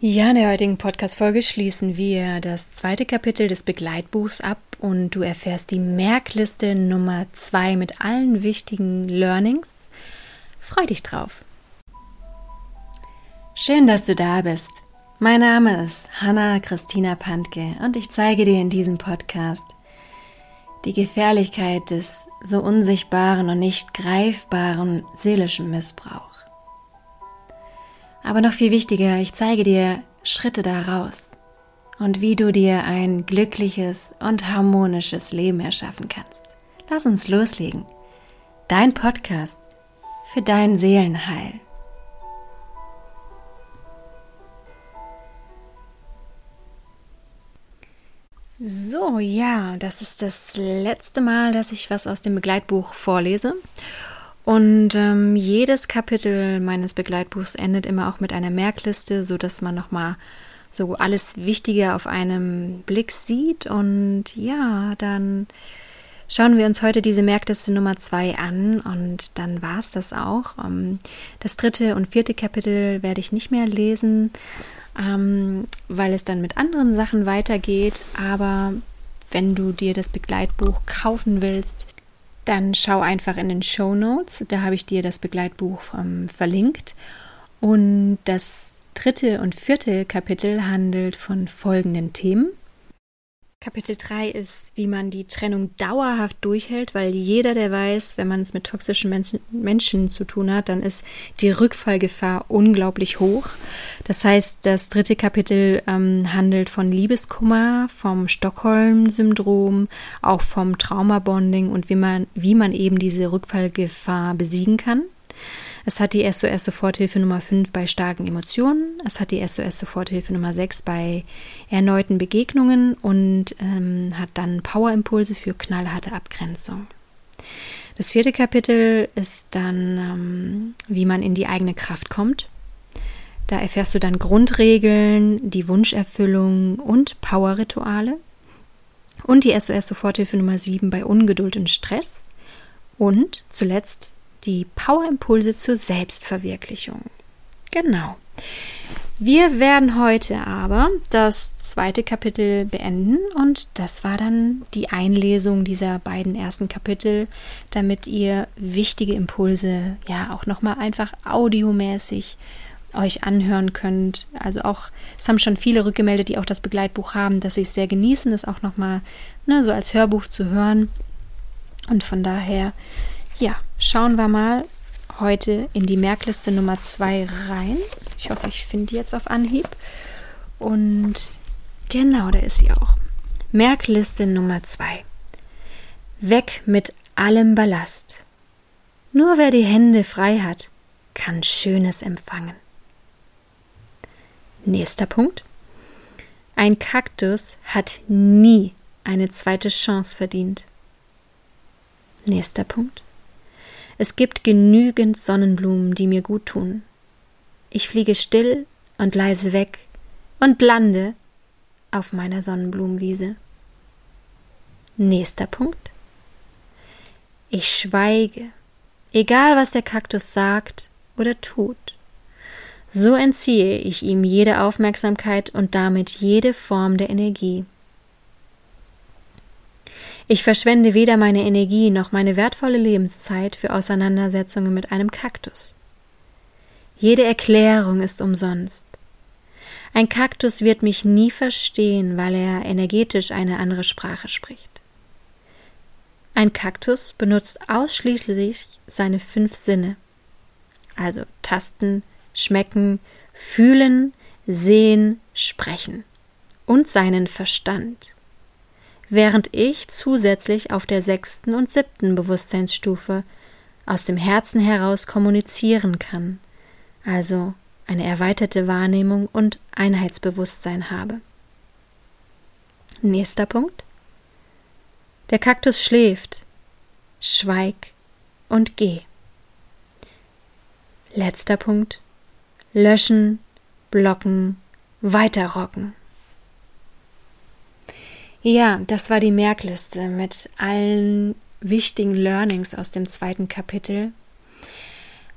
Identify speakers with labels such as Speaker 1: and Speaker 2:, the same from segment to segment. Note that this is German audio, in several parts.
Speaker 1: Ja, in der heutigen Podcast-Folge schließen wir das zweite Kapitel des Begleitbuchs ab und du erfährst die Merkliste Nummer zwei mit allen wichtigen Learnings. Freu dich drauf. Schön, dass du da bist. Mein Name ist Hanna Christina Pantke und ich zeige dir in diesem Podcast die Gefährlichkeit des so unsichtbaren und nicht greifbaren seelischen Missbrauchs. Aber noch viel wichtiger, ich zeige dir Schritte daraus und wie du dir ein glückliches und harmonisches Leben erschaffen kannst. Lass uns loslegen. Dein Podcast für dein Seelenheil. So, ja, das ist das letzte Mal, dass ich was aus dem Begleitbuch vorlese. Und ähm, jedes Kapitel meines Begleitbuchs endet immer auch mit einer Merkliste, so dass man nochmal so alles Wichtige auf einem Blick sieht. Und ja, dann schauen wir uns heute diese Merkliste Nummer zwei an und dann war es das auch. Ähm, das dritte und vierte Kapitel werde ich nicht mehr lesen, ähm, weil es dann mit anderen Sachen weitergeht. Aber wenn du dir das Begleitbuch kaufen willst, dann schau einfach in den Show Notes. Da habe ich dir das Begleitbuch ähm, verlinkt. Und das dritte und vierte Kapitel handelt von folgenden Themen. Kapitel 3 ist, wie man die Trennung dauerhaft durchhält, weil jeder, der weiß, wenn man es mit toxischen Menschen, Menschen, zu tun hat, dann ist die Rückfallgefahr unglaublich hoch. Das heißt, das dritte Kapitel ähm, handelt von Liebeskummer, vom Stockholm-Syndrom, auch vom Traumabonding und wie man, wie man eben diese Rückfallgefahr besiegen kann. Es hat die SOS-Soforthilfe Nummer 5 bei starken Emotionen. Es hat die SOS-Soforthilfe Nummer 6 bei erneuten Begegnungen und ähm, hat dann Powerimpulse für knallharte Abgrenzung. Das vierte Kapitel ist dann, ähm, wie man in die eigene Kraft kommt. Da erfährst du dann Grundregeln, die Wunscherfüllung und Powerrituale. Und die SOS-Soforthilfe Nummer 7 bei Ungeduld und Stress. Und zuletzt die Powerimpulse zur Selbstverwirklichung. Genau. Wir werden heute aber das zweite Kapitel beenden und das war dann die Einlesung dieser beiden ersten Kapitel, damit ihr wichtige Impulse ja auch noch mal einfach audiomäßig euch anhören könnt. Also auch es haben schon viele rückgemeldet, die auch das Begleitbuch haben, dass sie es sehr genießen, es auch noch mal ne, so als Hörbuch zu hören. Und von daher ja, schauen wir mal heute in die Merkliste Nummer 2 rein. Ich hoffe, ich finde die jetzt auf Anhieb. Und genau, da ist sie auch. Merkliste Nummer 2. Weg mit allem Ballast. Nur wer die Hände frei hat, kann Schönes empfangen. Nächster Punkt. Ein Kaktus hat nie eine zweite Chance verdient. Nächster Punkt. Es gibt genügend Sonnenblumen, die mir gut tun. Ich fliege still und leise weg und lande auf meiner Sonnenblumenwiese. Nächster Punkt. Ich schweige, egal was der Kaktus sagt oder tut. So entziehe ich ihm jede Aufmerksamkeit und damit jede Form der Energie. Ich verschwende weder meine Energie noch meine wertvolle Lebenszeit für Auseinandersetzungen mit einem Kaktus. Jede Erklärung ist umsonst. Ein Kaktus wird mich nie verstehen, weil er energetisch eine andere Sprache spricht. Ein Kaktus benutzt ausschließlich seine fünf Sinne, also Tasten, Schmecken, Fühlen, Sehen, Sprechen und seinen Verstand während ich zusätzlich auf der sechsten und siebten Bewusstseinsstufe aus dem Herzen heraus kommunizieren kann, also eine erweiterte Wahrnehmung und Einheitsbewusstsein habe. Nächster Punkt. Der Kaktus schläft. Schweig und geh. Letzter Punkt. Löschen, blocken, weiterrocken. Ja, das war die Merkliste mit allen wichtigen Learnings aus dem zweiten Kapitel.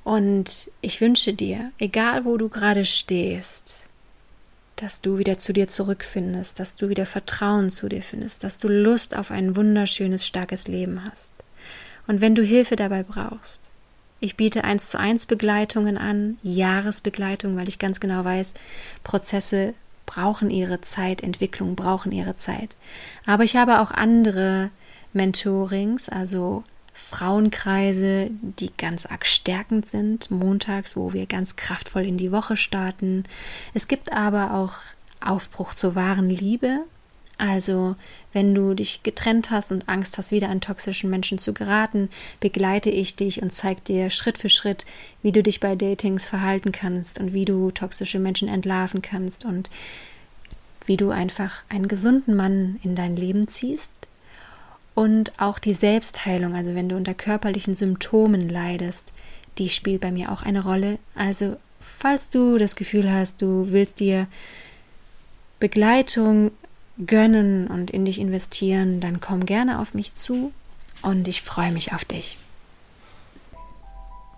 Speaker 1: Und ich wünsche dir, egal wo du gerade stehst, dass du wieder zu dir zurückfindest, dass du wieder Vertrauen zu dir findest, dass du Lust auf ein wunderschönes, starkes Leben hast. Und wenn du Hilfe dabei brauchst, ich biete eins zu eins Begleitungen an, Jahresbegleitung, weil ich ganz genau weiß, Prozesse brauchen ihre Zeit, Entwicklungen brauchen ihre Zeit. Aber ich habe auch andere Mentorings, also Frauenkreise, die ganz arg stärkend sind, montags, wo wir ganz kraftvoll in die Woche starten. Es gibt aber auch Aufbruch zur wahren Liebe. Also, wenn du dich getrennt hast und Angst hast, wieder an toxischen Menschen zu geraten, begleite ich dich und zeige dir Schritt für Schritt, wie du dich bei Datings verhalten kannst und wie du toxische Menschen entlarven kannst und wie du einfach einen gesunden Mann in dein Leben ziehst und auch die Selbstheilung, also wenn du unter körperlichen Symptomen leidest, die spielt bei mir auch eine Rolle. Also falls du das Gefühl hast, du willst dir Begleitung gönnen und in dich investieren, dann komm gerne auf mich zu und ich freue mich auf dich.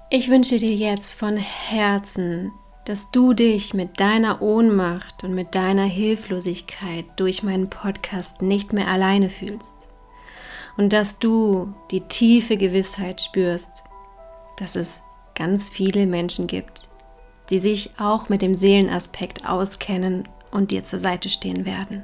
Speaker 1: Ich wünsche dir jetzt von Herzen, dass du dich mit deiner Ohnmacht und mit deiner Hilflosigkeit durch meinen Podcast nicht mehr alleine fühlst und dass du die tiefe Gewissheit spürst, dass es ganz viele Menschen gibt, die sich auch mit dem Seelenaspekt auskennen und dir zur Seite stehen werden.